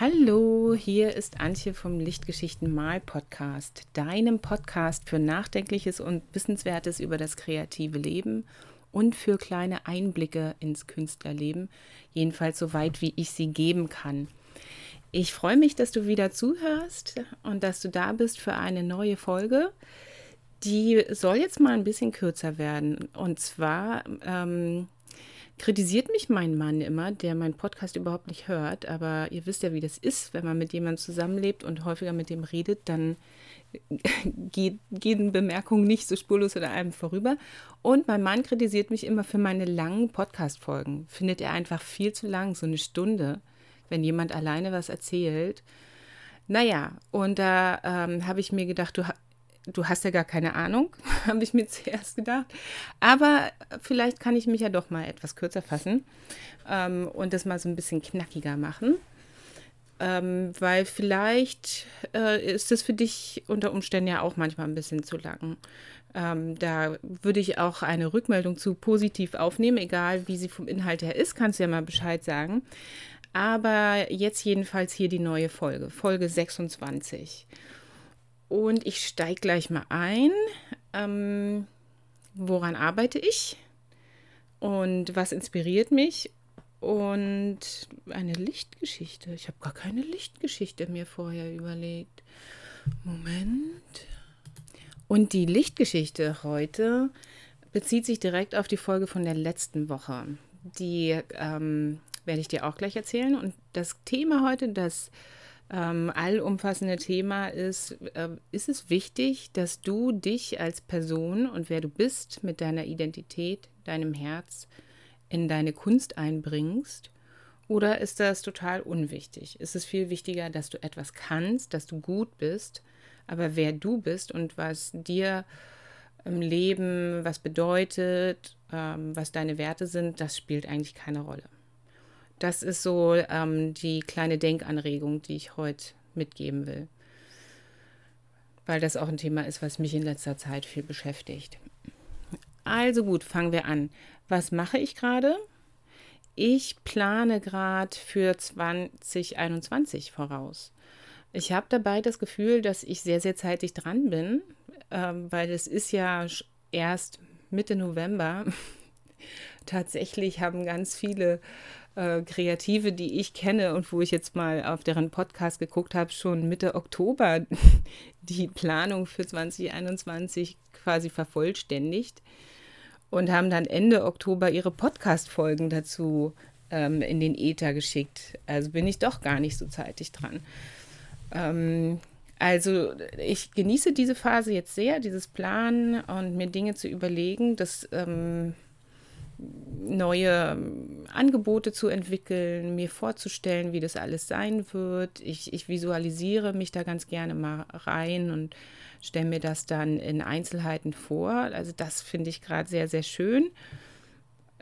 Hallo, hier ist Antje vom Lichtgeschichten Mal Podcast, deinem Podcast für Nachdenkliches und Wissenswertes über das kreative Leben und für kleine Einblicke ins Künstlerleben, jedenfalls so weit wie ich sie geben kann. Ich freue mich, dass du wieder zuhörst und dass du da bist für eine neue Folge. Die soll jetzt mal ein bisschen kürzer werden. Und zwar ähm, kritisiert mich mein Mann immer, der meinen Podcast überhaupt nicht hört. Aber ihr wisst ja, wie das ist, wenn man mit jemandem zusammenlebt und häufiger mit dem redet, dann geht, gehen Bemerkungen nicht so spurlos oder einem vorüber. Und mein Mann kritisiert mich immer für meine langen Podcast-Folgen. Findet er einfach viel zu lang, so eine Stunde, wenn jemand alleine was erzählt. Naja, und da ähm, habe ich mir gedacht, du, du hast ja gar keine Ahnung, habe ich mir zuerst gedacht. Aber vielleicht kann ich mich ja doch mal etwas kürzer fassen ähm, und das mal so ein bisschen knackiger machen. Ähm, weil vielleicht äh, ist es für dich unter Umständen ja auch manchmal ein bisschen zu lang. Ähm, da würde ich auch eine Rückmeldung zu positiv aufnehmen, egal wie sie vom Inhalt her ist, kannst du ja mal Bescheid sagen. Aber jetzt jedenfalls hier die neue Folge, Folge 26. Und ich steige gleich mal ein. Ähm, woran arbeite ich? Und was inspiriert mich? Und eine Lichtgeschichte. Ich habe gar keine Lichtgeschichte mir vorher überlegt. Moment. Und die Lichtgeschichte heute bezieht sich direkt auf die Folge von der letzten Woche. Die ähm, werde ich dir auch gleich erzählen. Und das Thema heute, das ähm, allumfassende Thema ist, äh, ist es wichtig, dass du dich als Person und wer du bist mit deiner Identität, deinem Herz in deine Kunst einbringst? Oder ist das total unwichtig? Ist es viel wichtiger, dass du etwas kannst, dass du gut bist, aber wer du bist und was dir im Leben, was bedeutet, ähm, was deine Werte sind, das spielt eigentlich keine Rolle. Das ist so ähm, die kleine Denkanregung, die ich heute mitgeben will. Weil das auch ein Thema ist, was mich in letzter Zeit viel beschäftigt. Also gut, fangen wir an. Was mache ich gerade? Ich plane gerade für 2021 voraus. Ich habe dabei das Gefühl, dass ich sehr, sehr zeitig dran bin, ähm, weil es ist ja erst Mitte November. Tatsächlich haben ganz viele äh, Kreative, die ich kenne und wo ich jetzt mal auf deren Podcast geguckt habe, schon Mitte Oktober die Planung für 2021 quasi vervollständigt und haben dann Ende Oktober ihre Podcast-Folgen dazu ähm, in den Äther geschickt. Also bin ich doch gar nicht so zeitig dran. Ähm, also ich genieße diese Phase jetzt sehr, dieses Planen und mir Dinge zu überlegen. Das ähm, neue ähm, Angebote zu entwickeln, mir vorzustellen, wie das alles sein wird. Ich, ich visualisiere mich da ganz gerne mal rein und stelle mir das dann in Einzelheiten vor. Also das finde ich gerade sehr, sehr schön.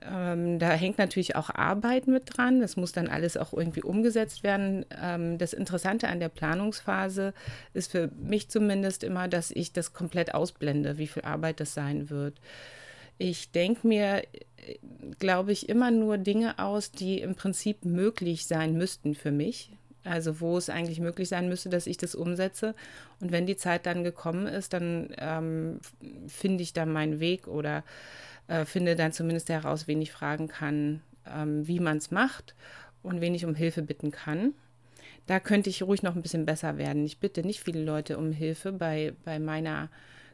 Ähm, da hängt natürlich auch Arbeit mit dran. Das muss dann alles auch irgendwie umgesetzt werden. Ähm, das Interessante an der Planungsphase ist für mich zumindest immer, dass ich das komplett ausblende, wie viel Arbeit das sein wird. Ich denke mir, glaube ich, immer nur Dinge aus, die im Prinzip möglich sein müssten für mich. Also wo es eigentlich möglich sein müsste, dass ich das umsetze. Und wenn die Zeit dann gekommen ist, dann ähm, finde ich da meinen Weg oder äh, finde dann zumindest heraus, wen ich fragen kann, ähm, wie man es macht und wen ich um Hilfe bitten kann. Da könnte ich ruhig noch ein bisschen besser werden. Ich bitte nicht viele Leute um Hilfe bei, bei meiner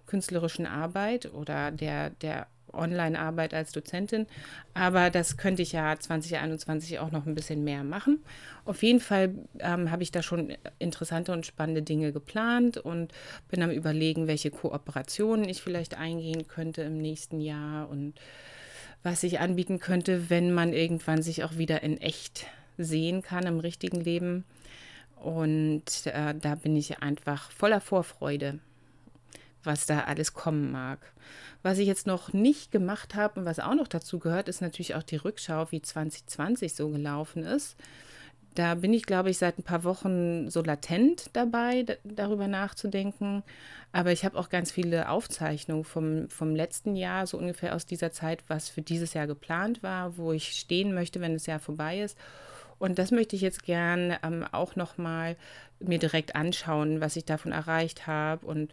künstlerischen Arbeit oder der, der Online-Arbeit als Dozentin. Aber das könnte ich ja 2021 auch noch ein bisschen mehr machen. Auf jeden Fall ähm, habe ich da schon interessante und spannende Dinge geplant und bin am Überlegen, welche Kooperationen ich vielleicht eingehen könnte im nächsten Jahr und was ich anbieten könnte, wenn man irgendwann sich auch wieder in echt sehen kann im richtigen Leben. Und äh, da bin ich einfach voller Vorfreude was da alles kommen mag. Was ich jetzt noch nicht gemacht habe und was auch noch dazu gehört, ist natürlich auch die Rückschau, wie 2020 so gelaufen ist. Da bin ich, glaube ich, seit ein paar Wochen so latent dabei, darüber nachzudenken. Aber ich habe auch ganz viele Aufzeichnungen vom, vom letzten Jahr, so ungefähr aus dieser Zeit, was für dieses Jahr geplant war, wo ich stehen möchte, wenn das Jahr vorbei ist. Und das möchte ich jetzt gern ähm, auch nochmal mir direkt anschauen, was ich davon erreicht habe und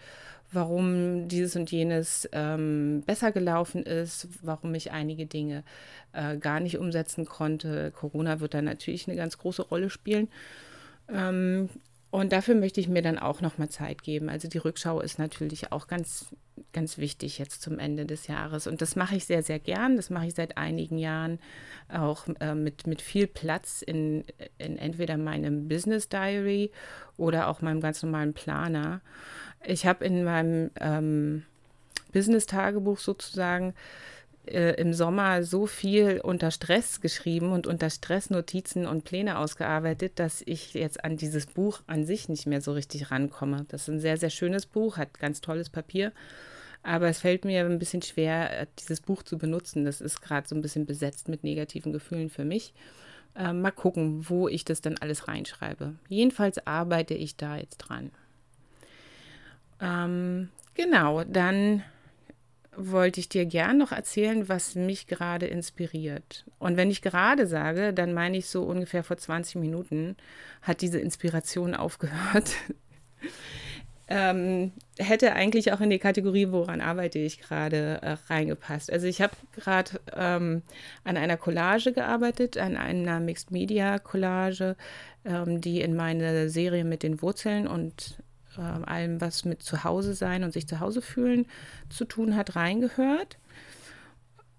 warum dieses und jenes ähm, besser gelaufen ist, warum ich einige Dinge äh, gar nicht umsetzen konnte. Corona wird da natürlich eine ganz große Rolle spielen. Ähm, und dafür möchte ich mir dann auch nochmal Zeit geben. Also die Rückschau ist natürlich auch ganz, ganz wichtig jetzt zum Ende des Jahres. Und das mache ich sehr, sehr gern. Das mache ich seit einigen Jahren auch äh, mit, mit viel Platz in, in entweder meinem Business Diary oder auch meinem ganz normalen Planer. Ich habe in meinem ähm, Business-Tagebuch sozusagen äh, im Sommer so viel unter Stress geschrieben und unter Stress Notizen und Pläne ausgearbeitet, dass ich jetzt an dieses Buch an sich nicht mehr so richtig rankomme. Das ist ein sehr, sehr schönes Buch, hat ganz tolles Papier. Aber es fällt mir ein bisschen schwer, dieses Buch zu benutzen. Das ist gerade so ein bisschen besetzt mit negativen Gefühlen für mich. Äh, mal gucken, wo ich das dann alles reinschreibe. Jedenfalls arbeite ich da jetzt dran. Ähm, genau, dann wollte ich dir gern noch erzählen, was mich gerade inspiriert. Und wenn ich gerade sage, dann meine ich so ungefähr vor 20 Minuten hat diese Inspiration aufgehört. ähm, hätte eigentlich auch in die Kategorie, woran arbeite ich gerade, äh, reingepasst. Also ich habe gerade ähm, an einer Collage gearbeitet, an einer Mixed Media Collage, ähm, die in meine Serie mit den Wurzeln und äh, allem, was mit Zuhause sein und sich zu Hause fühlen zu tun hat, reingehört.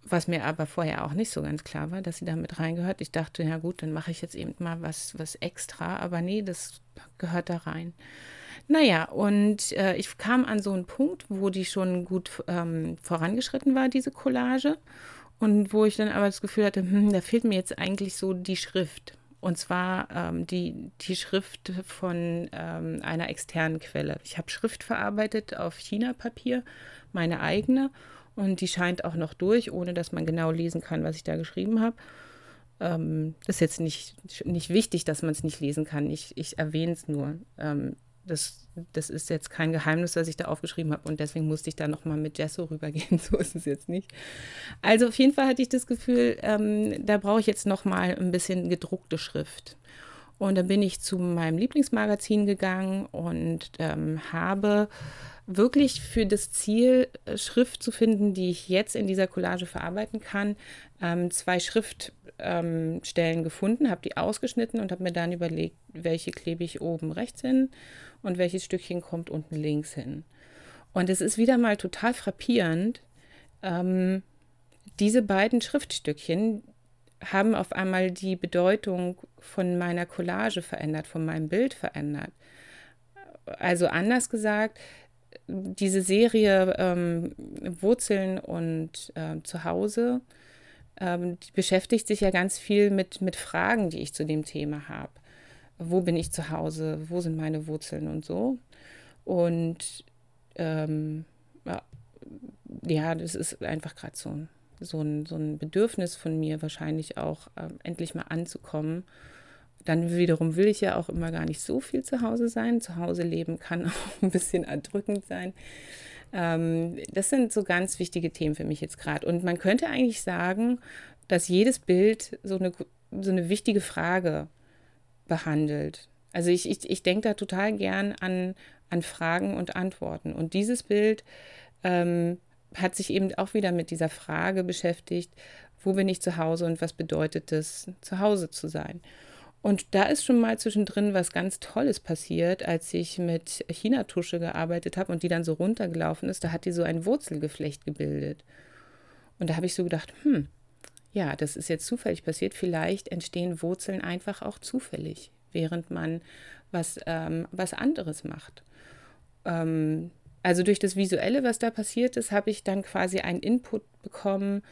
Was mir aber vorher auch nicht so ganz klar war, dass sie damit reingehört. Ich dachte, ja gut, dann mache ich jetzt eben mal was, was extra, aber nee, das gehört da rein. Naja, und äh, ich kam an so einen Punkt, wo die schon gut ähm, vorangeschritten war, diese Collage. Und wo ich dann aber das Gefühl hatte, hm, da fehlt mir jetzt eigentlich so die Schrift. Und zwar ähm, die, die Schrift von ähm, einer externen Quelle. Ich habe Schrift verarbeitet auf China-Papier, meine eigene. Und die scheint auch noch durch, ohne dass man genau lesen kann, was ich da geschrieben habe. Ähm, ist jetzt nicht, nicht wichtig, dass man es nicht lesen kann. Ich, ich erwähne es nur. Ähm, das, das ist jetzt kein Geheimnis, was ich da aufgeschrieben habe und deswegen musste ich da nochmal mit Gesso rübergehen. So ist es jetzt nicht. Also auf jeden Fall hatte ich das Gefühl, ähm, da brauche ich jetzt nochmal ein bisschen gedruckte Schrift. Und dann bin ich zu meinem Lieblingsmagazin gegangen und ähm, habe wirklich für das Ziel, äh, Schrift zu finden, die ich jetzt in dieser Collage verarbeiten kann, ähm, zwei Schriftstellen ähm, gefunden, habe die ausgeschnitten und habe mir dann überlegt, welche klebe ich oben rechts hin und welches Stückchen kommt unten links hin. Und es ist wieder mal total frappierend, ähm, diese beiden Schriftstückchen haben auf einmal die Bedeutung von meiner Collage verändert, von meinem Bild verändert. Also anders gesagt, diese Serie ähm, Wurzeln und äh, Zuhause ähm, beschäftigt sich ja ganz viel mit, mit Fragen, die ich zu dem Thema habe. Wo bin ich zu Hause? Wo sind meine Wurzeln und so? Und ähm, ja, das ist einfach gerade so, so, ein, so ein Bedürfnis von mir, wahrscheinlich auch äh, endlich mal anzukommen dann wiederum will ich ja auch immer gar nicht so viel zu Hause sein. Zu Hause leben kann auch ein bisschen erdrückend sein. Ähm, das sind so ganz wichtige Themen für mich jetzt gerade. Und man könnte eigentlich sagen, dass jedes Bild so eine, so eine wichtige Frage behandelt. Also ich, ich, ich denke da total gern an, an Fragen und Antworten. Und dieses Bild ähm, hat sich eben auch wieder mit dieser Frage beschäftigt, wo bin ich zu Hause und was bedeutet es, zu Hause zu sein. Und da ist schon mal zwischendrin was ganz Tolles passiert, als ich mit Chinatusche gearbeitet habe und die dann so runtergelaufen ist. Da hat die so ein Wurzelgeflecht gebildet. Und da habe ich so gedacht, hm, ja, das ist jetzt zufällig passiert. Vielleicht entstehen Wurzeln einfach auch zufällig, während man was, ähm, was anderes macht. Ähm, also durch das Visuelle, was da passiert ist, habe ich dann quasi einen Input bekommen,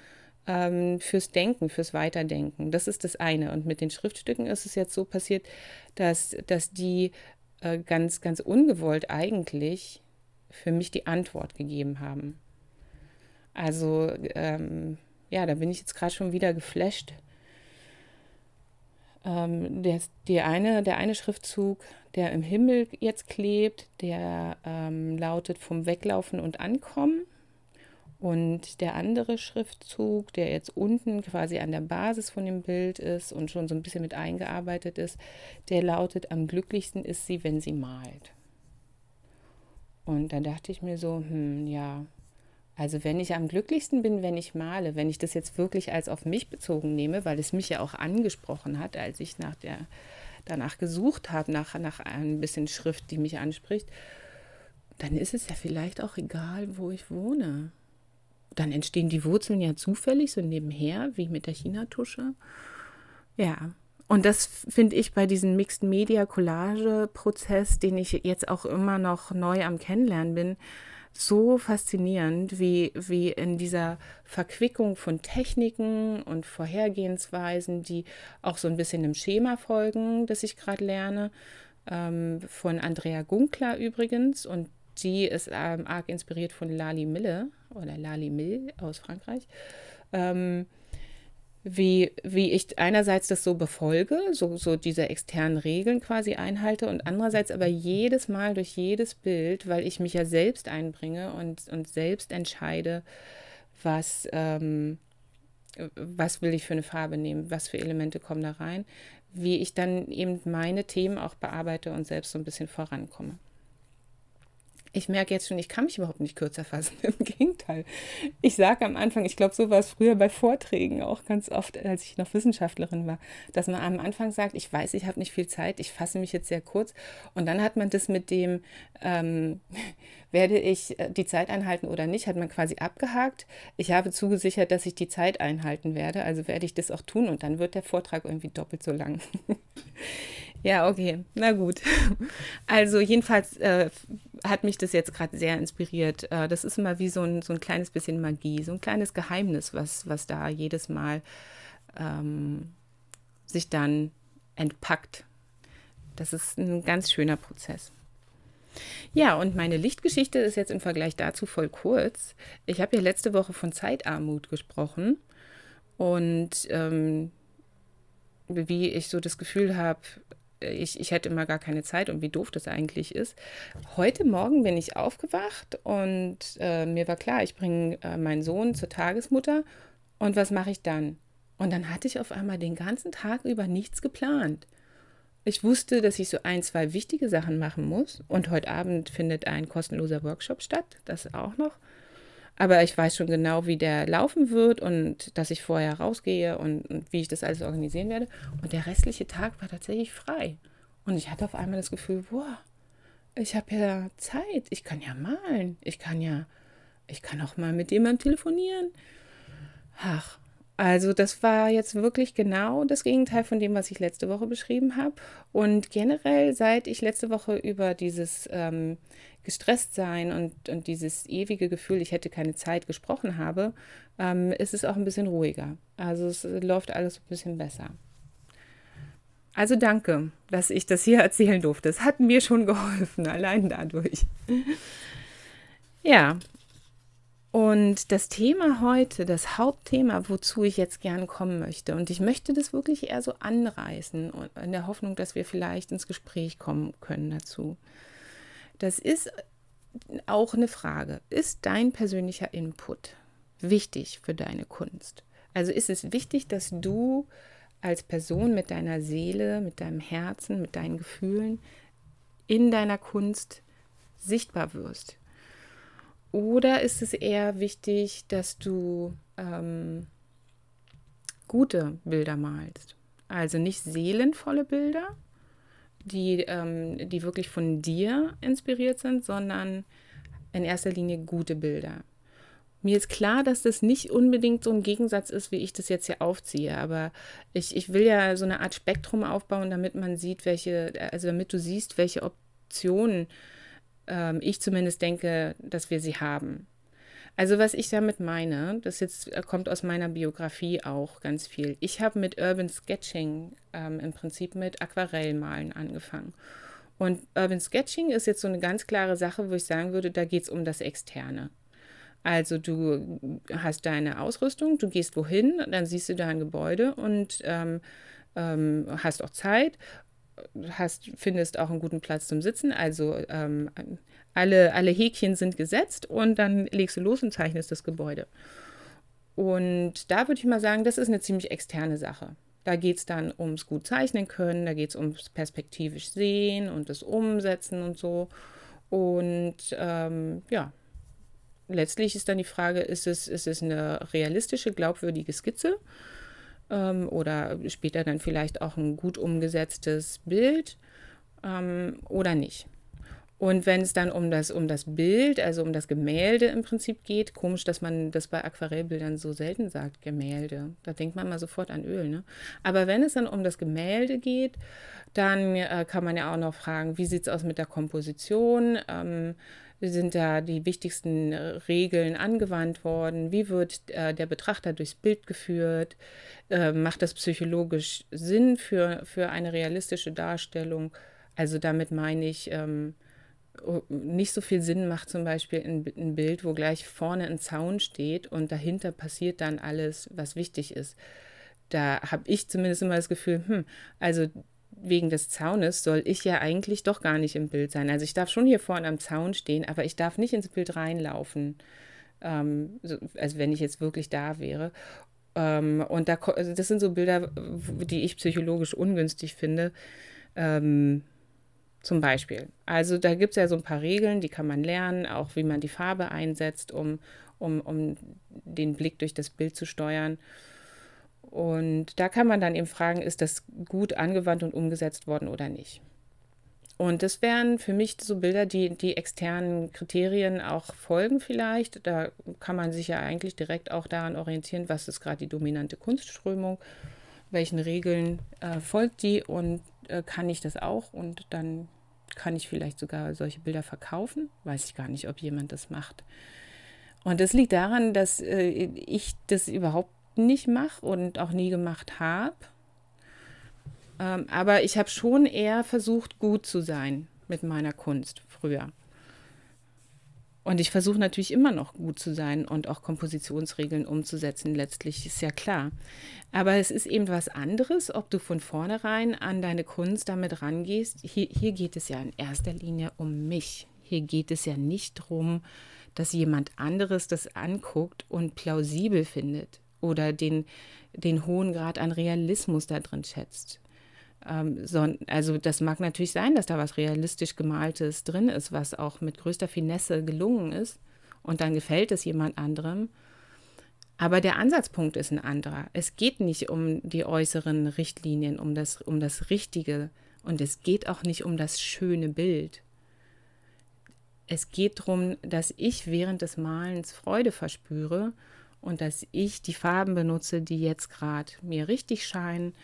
ähm, fürs Denken, fürs Weiterdenken. Das ist das eine. Und mit den Schriftstücken ist es jetzt so passiert, dass, dass die äh, ganz, ganz ungewollt eigentlich für mich die Antwort gegeben haben. Also, ähm, ja, da bin ich jetzt gerade schon wieder geflasht. Ähm, der, der, eine, der eine Schriftzug, der im Himmel jetzt klebt, der ähm, lautet vom Weglaufen und Ankommen. Und der andere Schriftzug, der jetzt unten quasi an der Basis von dem Bild ist und schon so ein bisschen mit eingearbeitet ist, der lautet, am glücklichsten ist sie, wenn sie malt. Und dann dachte ich mir so, hm, ja, also wenn ich am glücklichsten bin, wenn ich male, wenn ich das jetzt wirklich als auf mich bezogen nehme, weil es mich ja auch angesprochen hat, als ich nach der, danach gesucht habe, nach, nach ein bisschen Schrift, die mich anspricht, dann ist es ja vielleicht auch egal, wo ich wohne dann entstehen die Wurzeln ja zufällig, so nebenher, wie mit der Chinatusche. Ja, und das finde ich bei diesem Mixed Media Collage Prozess, den ich jetzt auch immer noch neu am Kennenlernen bin, so faszinierend, wie, wie in dieser Verquickung von Techniken und Vorhergehensweisen, die auch so ein bisschen dem Schema folgen, das ich gerade lerne, ähm, von Andrea Gunkler übrigens. Und die ist ähm, arg inspiriert von Lali Mille oder Lali Mill aus Frankreich. Ähm, wie, wie ich einerseits das so befolge, so, so diese externen Regeln quasi einhalte und andererseits aber jedes Mal durch jedes Bild, weil ich mich ja selbst einbringe und, und selbst entscheide, was, ähm, was will ich für eine Farbe nehmen, was für Elemente kommen da rein, wie ich dann eben meine Themen auch bearbeite und selbst so ein bisschen vorankomme. Ich merke jetzt schon, ich kann mich überhaupt nicht kürzer fassen. Im Gegenteil. Ich sage am Anfang, ich glaube, so war es früher bei Vorträgen auch ganz oft, als ich noch Wissenschaftlerin war, dass man am Anfang sagt, ich weiß, ich habe nicht viel Zeit, ich fasse mich jetzt sehr kurz. Und dann hat man das mit dem, ähm, werde ich äh, die Zeit einhalten oder nicht, hat man quasi abgehakt. Ich habe zugesichert, dass ich die Zeit einhalten werde, also werde ich das auch tun und dann wird der Vortrag irgendwie doppelt so lang. Ja, okay, na gut. Also jedenfalls äh, hat mich das jetzt gerade sehr inspiriert. Äh, das ist immer wie so ein, so ein kleines bisschen Magie, so ein kleines Geheimnis, was, was da jedes Mal ähm, sich dann entpackt. Das ist ein ganz schöner Prozess. Ja, und meine Lichtgeschichte ist jetzt im Vergleich dazu voll kurz. Ich habe ja letzte Woche von Zeitarmut gesprochen und ähm, wie ich so das Gefühl habe, ich, ich hätte immer gar keine Zeit und wie doof das eigentlich ist. Heute Morgen bin ich aufgewacht und äh, mir war klar, ich bringe äh, meinen Sohn zur Tagesmutter und was mache ich dann? Und dann hatte ich auf einmal den ganzen Tag über nichts geplant. Ich wusste, dass ich so ein, zwei wichtige Sachen machen muss und heute Abend findet ein kostenloser Workshop statt, das auch noch. Aber ich weiß schon genau, wie der laufen wird und dass ich vorher rausgehe und, und, wie ich das alles organisieren werde. Und der restliche Tag war tatsächlich frei. Und ich hatte auf einmal das Gefühl, boah, ich habe ja Zeit, ich kann ja malen, ich kann ja, ich kann auch mal mit jemandem telefonieren. Ach, also das war jetzt wirklich genau das Gegenteil von dem, was ich letzte Woche beschrieben habe. Und generell, seit ich letzte Woche über dieses ähm, Gestresstsein und, und dieses ewige Gefühl, ich hätte keine Zeit gesprochen habe, ähm, ist es auch ein bisschen ruhiger. Also es läuft alles ein bisschen besser. Also danke, dass ich das hier erzählen durfte. Es hat mir schon geholfen, allein dadurch. ja, und das Thema heute, das Hauptthema, wozu ich jetzt gern kommen möchte, und ich möchte das wirklich eher so anreißen, in der Hoffnung, dass wir vielleicht ins Gespräch kommen können dazu. Das ist auch eine Frage. Ist dein persönlicher Input wichtig für deine Kunst? Also ist es wichtig, dass du als Person mit deiner Seele, mit deinem Herzen, mit deinen Gefühlen in deiner Kunst sichtbar wirst? Oder ist es eher wichtig, dass du ähm, gute Bilder malst? Also nicht seelenvolle Bilder, die, ähm, die wirklich von dir inspiriert sind, sondern in erster Linie gute Bilder. Mir ist klar, dass das nicht unbedingt so ein Gegensatz ist, wie ich das jetzt hier aufziehe, aber ich, ich will ja so eine Art Spektrum aufbauen, damit man sieht, welche, also damit du siehst, welche Optionen ähm, ich zumindest denke, dass wir sie haben. Also was ich damit meine, das jetzt äh, kommt aus meiner Biografie auch ganz viel. Ich habe mit Urban Sketching ähm, im Prinzip mit Aquarellmalen angefangen. Und Urban Sketching ist jetzt so eine ganz klare Sache, wo ich sagen würde, da geht es um das Externe. Also du hast deine Ausrüstung, du gehst wohin, dann siehst du da ein Gebäude und ähm, ähm, hast auch Zeit hast, findest auch einen guten Platz zum Sitzen. Also ähm, alle, alle Häkchen sind gesetzt und dann legst du los und zeichnest das Gebäude. Und da würde ich mal sagen, das ist eine ziemlich externe Sache. Da geht es dann ums gut zeichnen können, da geht es ums perspektivisch sehen und das Umsetzen und so. Und ähm, ja, letztlich ist dann die Frage, ist es, ist es eine realistische, glaubwürdige Skizze ähm, oder später dann vielleicht auch ein gut umgesetztes Bild ähm, oder nicht. Und wenn es dann um das, um das Bild, also um das Gemälde im Prinzip geht, komisch, dass man das bei Aquarellbildern so selten sagt, Gemälde. Da denkt man mal sofort an Öl. Ne? Aber wenn es dann um das Gemälde geht, dann äh, kann man ja auch noch fragen, wie sieht es aus mit der Komposition? Ähm, sind da die wichtigsten äh, Regeln angewandt worden? Wie wird äh, der Betrachter durchs Bild geführt? Äh, macht das psychologisch Sinn für, für eine realistische Darstellung? Also damit meine ich, ähm, nicht so viel Sinn macht zum Beispiel ein, ein, Bild, wo gleich vorne ein Zaun steht und dahinter passiert dann alles, was wichtig ist. Da habe ich zumindest immer das Gefühl, hm, also wegen des Zaunes soll ich ja eigentlich doch gar nicht im Bild sein. Also ich darf schon hier vorne am Zaun stehen, aber ich darf nicht ins Bild reinlaufen, ähm, so, also wenn ich jetzt wirklich da wäre. Ähm, und da, also das sind so Bilder, die ich psychologisch ungünstig finde. Ähm, zum Beispiel. Also da gibt es ja so ein paar Regeln, die kann man lernen, auch wie man die Farbe einsetzt, um, um, um den Blick durch das Bild zu steuern. Und da kann man dann eben fragen, ist das gut angewandt und umgesetzt worden oder nicht. Und das wären für mich so Bilder, die die externen Kriterien auch folgen vielleicht. Da kann man sich ja eigentlich direkt auch daran orientieren, was ist gerade die dominante Kunstströmung, welchen Regeln äh, folgt die und äh, kann ich das auch und dann kann ich vielleicht sogar solche Bilder verkaufen. Weiß ich gar nicht, ob jemand das macht. Und das liegt daran, dass äh, ich das überhaupt nicht mache und auch nie gemacht habe. Ähm, aber ich habe schon eher versucht, gut zu sein mit meiner Kunst früher. Und ich versuche natürlich immer noch gut zu sein und auch Kompositionsregeln umzusetzen, letztlich ist ja klar. Aber es ist eben was anderes, ob du von vornherein an deine Kunst damit rangehst. Hier, hier geht es ja in erster Linie um mich. Hier geht es ja nicht darum, dass jemand anderes das anguckt und plausibel findet oder den, den hohen Grad an Realismus da drin schätzt. Ähm, so, also das mag natürlich sein, dass da was realistisch gemaltes drin ist, was auch mit größter Finesse gelungen ist und dann gefällt es jemand anderem. Aber der Ansatzpunkt ist ein anderer. Es geht nicht um die äußeren Richtlinien, um das, um das Richtige und es geht auch nicht um das schöne Bild. Es geht darum, dass ich während des Malens Freude verspüre und dass ich die Farben benutze, die jetzt gerade mir richtig scheinen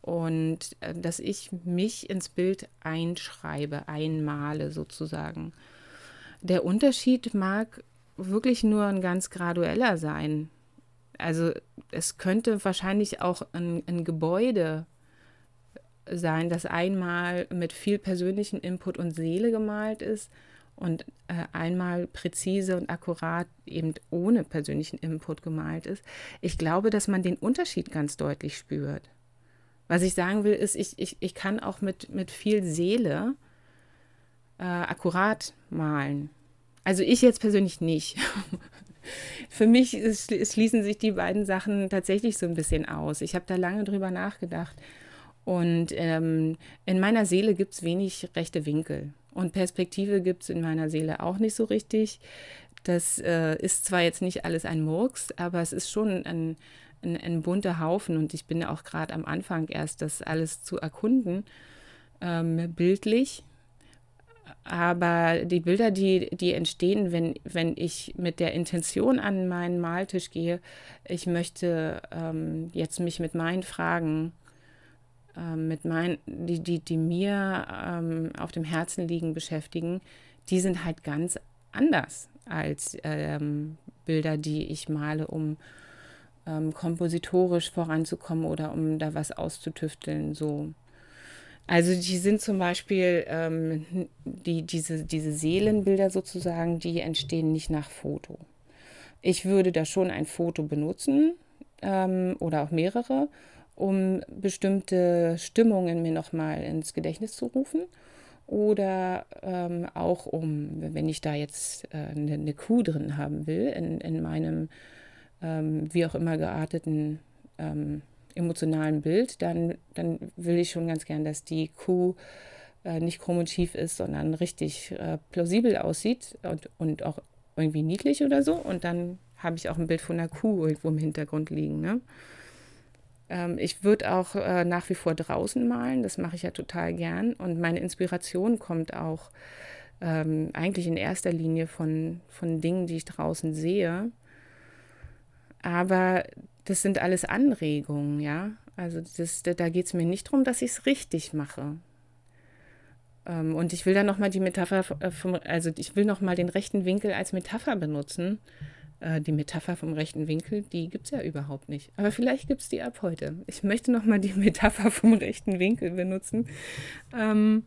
und äh, dass ich mich ins Bild einschreibe, einmale sozusagen. Der Unterschied mag wirklich nur ein ganz gradueller sein. Also es könnte wahrscheinlich auch ein, ein Gebäude sein, das einmal mit viel persönlichen Input und Seele gemalt ist und äh, einmal präzise und akkurat eben ohne persönlichen Input gemalt ist. Ich glaube, dass man den Unterschied ganz deutlich spürt. Was ich sagen will, ist, ich, ich, ich kann auch mit, mit viel Seele äh, akkurat malen. Also ich jetzt persönlich nicht. Für mich ist, schließen sich die beiden Sachen tatsächlich so ein bisschen aus. Ich habe da lange drüber nachgedacht. Und ähm, in meiner Seele gibt es wenig rechte Winkel. Und Perspektive gibt es in meiner Seele auch nicht so richtig. Das äh, ist zwar jetzt nicht alles ein Murks, aber es ist schon ein, ein, ein bunter Haufen und ich bin auch gerade am Anfang erst, das alles zu erkunden, ähm, bildlich. Aber die Bilder, die, die entstehen, wenn, wenn ich mit der Intention an meinen Maltisch gehe, ich möchte ähm, jetzt mich mit meinen Fragen, ähm, mit meinen, die, die, die mir ähm, auf dem Herzen liegen, beschäftigen, die sind halt ganz anders als ähm, Bilder, die ich male, um, ähm, kompositorisch voranzukommen oder um da was auszutüfteln. So. Also die sind zum Beispiel ähm, die, diese, diese Seelenbilder sozusagen, die entstehen nicht nach Foto. Ich würde da schon ein Foto benutzen ähm, oder auch mehrere um bestimmte Stimmungen mir nochmal ins Gedächtnis zu rufen oder ähm, auch um, wenn ich da jetzt äh, eine, eine, Kuh drin haben will, in, in meinem ähm, wie auch immer gearteten ähm, emotionalen Bild, dann, dann will ich schon ganz gern, dass die Kuh äh, nicht krumm und schief ist, sondern richtig äh, plausibel aussieht und, und auch irgendwie niedlich oder so. Und dann habe ich auch ein Bild von einer Kuh irgendwo im Hintergrund liegen. Ne? Ähm, ich würde auch äh, nach wie vor draußen malen, das mache ich ja total gern. Und meine Inspiration kommt auch ähm, eigentlich in erster Linie von, von Dingen, die ich draußen sehe. Aber das sind alles Anregungen, ja. Also das, da geht es mir nicht darum, dass ich es richtig mache. Ähm, und ich will dann nochmal die Metapher, äh, vom, also ich will nochmal den rechten Winkel als Metapher benutzen. Äh, die Metapher vom rechten Winkel, die gibt es ja überhaupt nicht. Aber vielleicht gibt es die ab heute. Ich möchte nochmal die Metapher vom rechten Winkel benutzen. Ähm,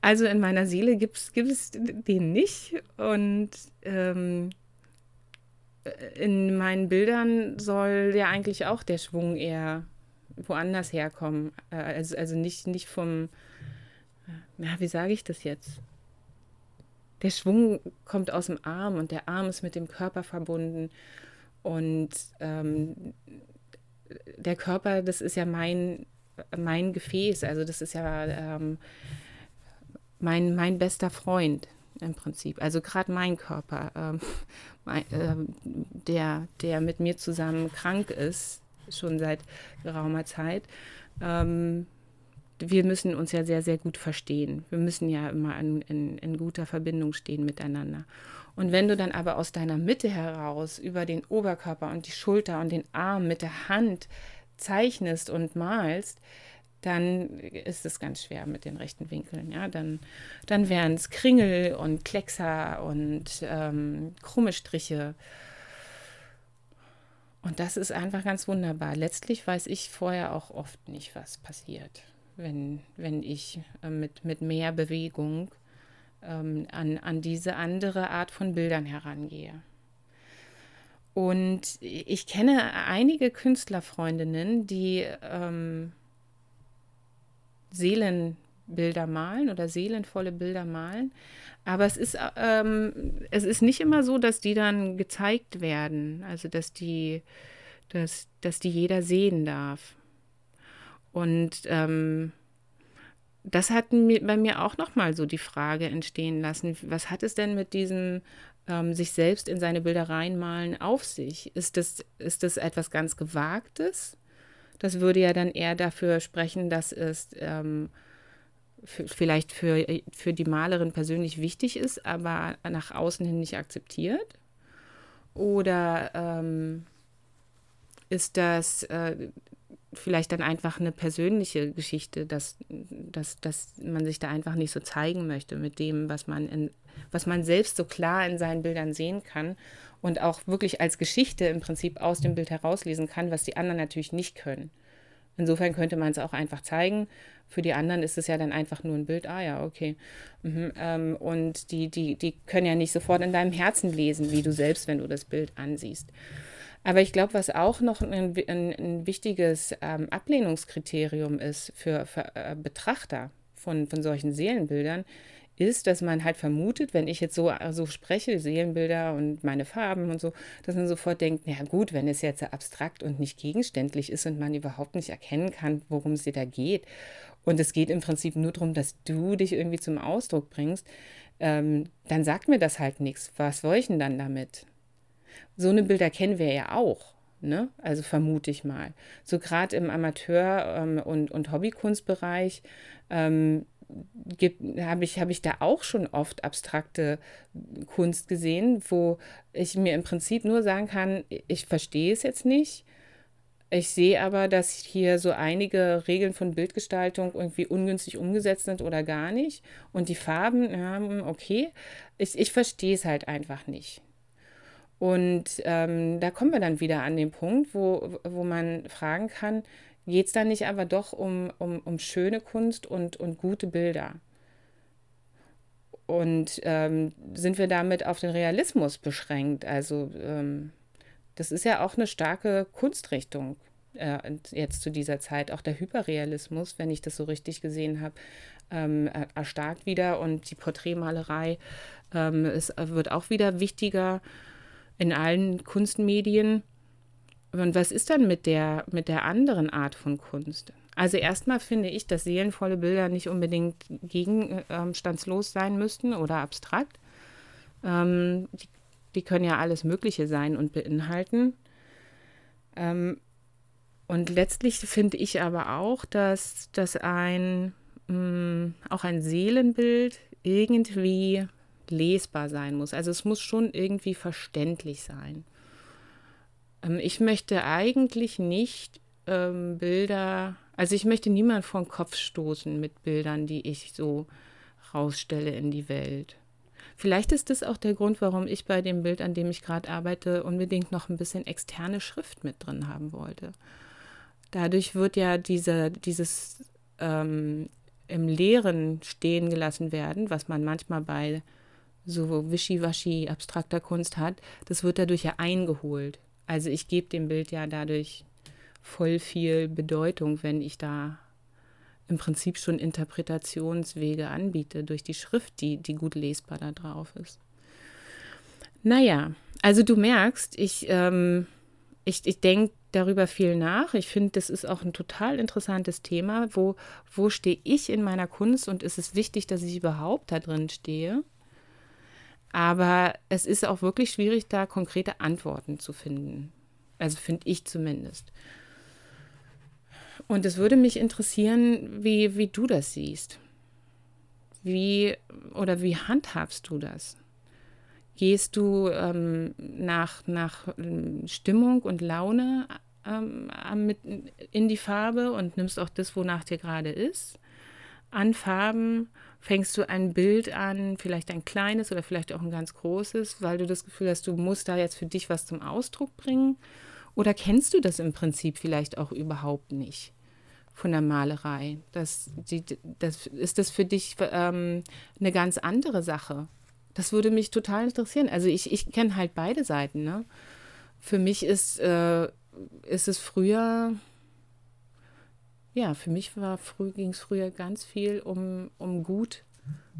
also in meiner Seele gibt es den nicht. Und ähm, in meinen Bildern soll ja eigentlich auch der Schwung eher woanders herkommen. Äh, also, also nicht, nicht vom, ja, wie sage ich das jetzt? Der Schwung kommt aus dem Arm und der Arm ist mit dem Körper verbunden. Und ähm, der Körper, das ist ja mein, mein Gefäß, also das ist ja ähm, mein, mein bester Freund im Prinzip. Also gerade mein Körper, ähm, mein, äh, der, der mit mir zusammen krank ist, schon seit geraumer Zeit. Ähm, wir müssen uns ja sehr, sehr gut verstehen. Wir müssen ja immer in, in, in, guter Verbindung stehen miteinander. Und wenn du dann aber aus deiner Mitte heraus über den Oberkörper und die Schulter und den Arm mit der Hand zeichnest und malst, dann ist es ganz schwer mit den rechten Winkeln. Ja? Dann, dann wären es Kringel und Kleckser und ähm, krumme Striche. Und das ist einfach ganz wunderbar. Letztlich weiß ich vorher auch oft nicht, was passiert wenn, wenn ich äh, mit, mit mehr Bewegung ähm, an, an diese andere Art von Bildern herangehe. Und ich kenne einige Künstlerfreundinnen, die ähm, Seelenbilder malen oder seelenvolle Bilder malen. Aber es ist, ähm, es ist nicht immer so, dass die dann gezeigt werden, also dass die, dass, dass die jeder sehen darf. Und ähm, das hat bei mir auch nochmal so die Frage entstehen lassen, was hat es denn mit diesem ähm, sich selbst in seine Bilder reinmalen auf sich? Ist das, ist das etwas ganz Gewagtes? Das würde ja dann eher dafür sprechen, dass es ähm, vielleicht für, für die Malerin persönlich wichtig ist, aber nach außen hin nicht akzeptiert. Oder ähm, ist das, äh, vielleicht dann einfach eine persönliche Geschichte, dass, dass, dass man sich da einfach nicht so zeigen möchte mit dem, was man, in, was man selbst so klar in seinen Bildern sehen kann und auch wirklich als Geschichte im Prinzip aus dem Bild herauslesen kann, was die anderen natürlich nicht können. Insofern könnte man es auch einfach zeigen. Für die anderen ist es ja dann einfach nur ein Bild. Ah ja, okay. Mhm, ähm, und die, die, die können ja nicht sofort in deinem Herzen lesen, wie du selbst, wenn du das Bild ansiehst. Aber ich glaube, was auch noch ein, ein, ein wichtiges ähm, Ablehnungskriterium ist für, für äh, Betrachter von, von solchen Seelenbildern, ist, dass man halt vermutet, wenn ich jetzt so, so spreche, Seelenbilder und meine Farben und so, dass man sofort denkt, na gut, wenn es jetzt abstrakt und nicht gegenständlich ist und man überhaupt nicht erkennen kann, worum es dir da geht. Und es geht im Prinzip nur darum, dass du dich irgendwie zum Ausdruck bringst, ähm, dann sagt mir das halt nichts. Was soll ich denn dann damit? So eine Bilder kennen wir ja auch. Ne? Also vermute ich mal. So gerade im Amateur- ähm, und, und Hobbykunstbereich ähm, habe ich, hab ich da auch schon oft abstrakte Kunst gesehen, wo ich mir im Prinzip nur sagen kann, ich verstehe es jetzt nicht. Ich sehe aber, dass hier so einige Regeln von Bildgestaltung irgendwie ungünstig umgesetzt sind oder gar nicht. Und die Farben, ja, okay, ich, ich verstehe es halt einfach nicht. Und ähm, da kommen wir dann wieder an den Punkt, wo, wo man fragen kann, geht es da nicht aber doch um, um, um schöne Kunst und, und gute Bilder? Und ähm, sind wir damit auf den Realismus beschränkt? Also ähm, das ist ja auch eine starke Kunstrichtung äh, jetzt zu dieser Zeit. Auch der Hyperrealismus, wenn ich das so richtig gesehen habe, ähm, erstarkt wieder und die Porträtmalerei ähm, es wird auch wieder wichtiger in allen Kunstmedien. Und was ist dann mit der, mit der anderen Art von Kunst? Also erstmal finde ich, dass seelenvolle Bilder nicht unbedingt gegenstandslos sein müssten oder abstrakt. Ähm, die, die, können ja alles Mögliche sein und beinhalten. Ähm, und letztlich finde ich aber auch, dass, dass ein, mh, mm, auch ein Seelenbild irgendwie lesbar sein muss. Also es muss schon irgendwie verständlich sein. Ähm, ich möchte eigentlich nicht ähm, Bilder, also ich möchte niemand vor den Kopf stoßen mit Bildern, die ich so rausstelle in die Welt. Vielleicht ist das auch der Grund, warum ich bei dem Bild, an dem ich gerade arbeite, unbedingt noch ein bisschen externe Schrift mit drin haben wollte. Dadurch wird ja diese, dieses ähm, im Leeren stehen gelassen werden, was man manchmal bei so wischiwaschi abstrakter Kunst hat, das wird dadurch ja eingeholt. Also ich gebe dem Bild ja dadurch voll viel Bedeutung, wenn ich da im Prinzip schon Interpretationswege anbiete durch die Schrift, die, die gut lesbar da drauf ist. Naja, also du merkst, ich, ähm, ich, ich denke darüber viel nach. Ich finde, das ist auch ein total interessantes Thema. Wo, wo stehe ich in meiner Kunst und ist es wichtig, dass ich überhaupt da drin stehe? Aber es ist auch wirklich schwierig, da konkrete Antworten zu finden. Also finde ich zumindest. Und es würde mich interessieren, wie, wie du das siehst. Wie oder wie handhabst du das? Gehst du ähm, nach, nach ähm, Stimmung und Laune ähm, mit in die Farbe und nimmst auch das, wonach dir gerade ist? An Farben fängst du ein Bild an, vielleicht ein kleines oder vielleicht auch ein ganz großes, weil du das Gefühl hast, du musst da jetzt für dich was zum Ausdruck bringen? Oder kennst du das im Prinzip vielleicht auch überhaupt nicht von der Malerei? Das, die, das, ist das für dich ähm, eine ganz andere Sache? Das würde mich total interessieren. Also ich, ich kenne halt beide Seiten. Ne? Für mich ist, äh, ist es früher ja, für mich war früh, ging es früher ganz viel um, um gut,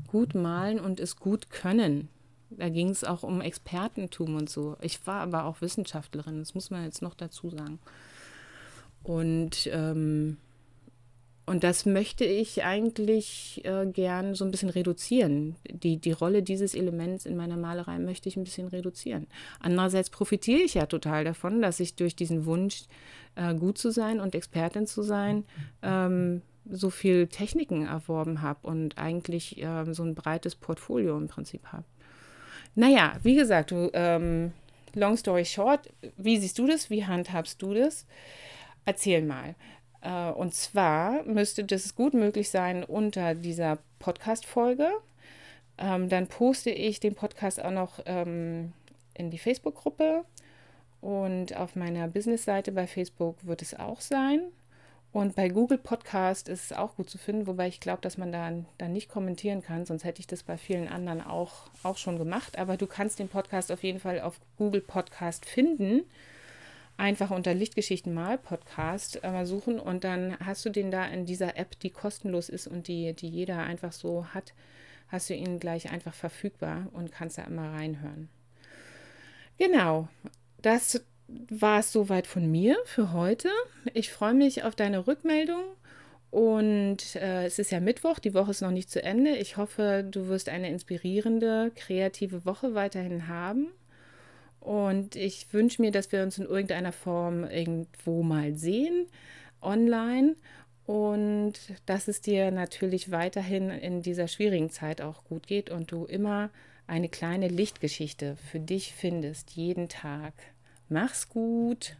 gut malen und es gut können. Da ging es auch um Expertentum und so. Ich war aber auch Wissenschaftlerin, das muss man jetzt noch dazu sagen. Und ähm, und das möchte ich eigentlich äh, gern so ein bisschen reduzieren. Die, die Rolle dieses Elements in meiner Malerei möchte ich ein bisschen reduzieren. Andererseits profitiere ich ja total davon, dass ich durch diesen Wunsch, äh, gut zu sein und Expertin zu sein, ähm, so viel Techniken erworben habe und eigentlich äh, so ein breites Portfolio im Prinzip habe. Naja, wie gesagt, du, ähm, long story short, wie siehst du das? Wie handhabst du das? Erzähl mal. Äh, und zwar müsste das gut möglich sein unter dieser Podcast-Folge. Ähm, dann poste ich den Podcast auch noch ähm, in die Facebook-Gruppe und auf meiner Business-Seite bei Facebook wird es auch sein. Und bei Google Podcast ist es auch gut zu finden, wobei ich glaube, dass man da dann nicht kommentieren kann, sonst hätte ich das bei vielen anderen auch, auch schon gemacht. Aber du kannst den Podcast auf jeden Fall auf Google Podcast finden einfach unter Lichtgeschichten mal Podcast äh, suchen und dann hast du den da in dieser App, die kostenlos ist und die, die jeder einfach so hat, hast du ihn gleich einfach verfügbar und kannst da immer reinhören. Genau, das war es soweit von mir für heute. Ich freue mich auf deine Rückmeldung. Und äh, es ist ja Mittwoch, die Woche ist noch nicht zu Ende. Ich hoffe, du wirst eine inspirierende, kreative Woche weiterhin haben. Und ich wünsche mir, dass wir uns in irgendeiner Form irgendwo mal sehen, online. Und dass es dir natürlich weiterhin in dieser schwierigen Zeit auch gut geht und du immer eine kleine Lichtgeschichte für dich findest, jeden Tag. Mach's gut.